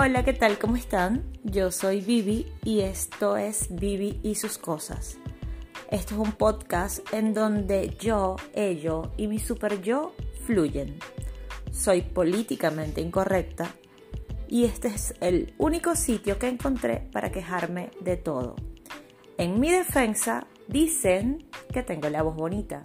Hola, ¿qué tal? ¿Cómo están? Yo soy Vivi y esto es Vivi y sus cosas. Esto es un podcast en donde yo, ello y mi super yo fluyen. Soy políticamente incorrecta y este es el único sitio que encontré para quejarme de todo. En mi defensa dicen que tengo la voz bonita.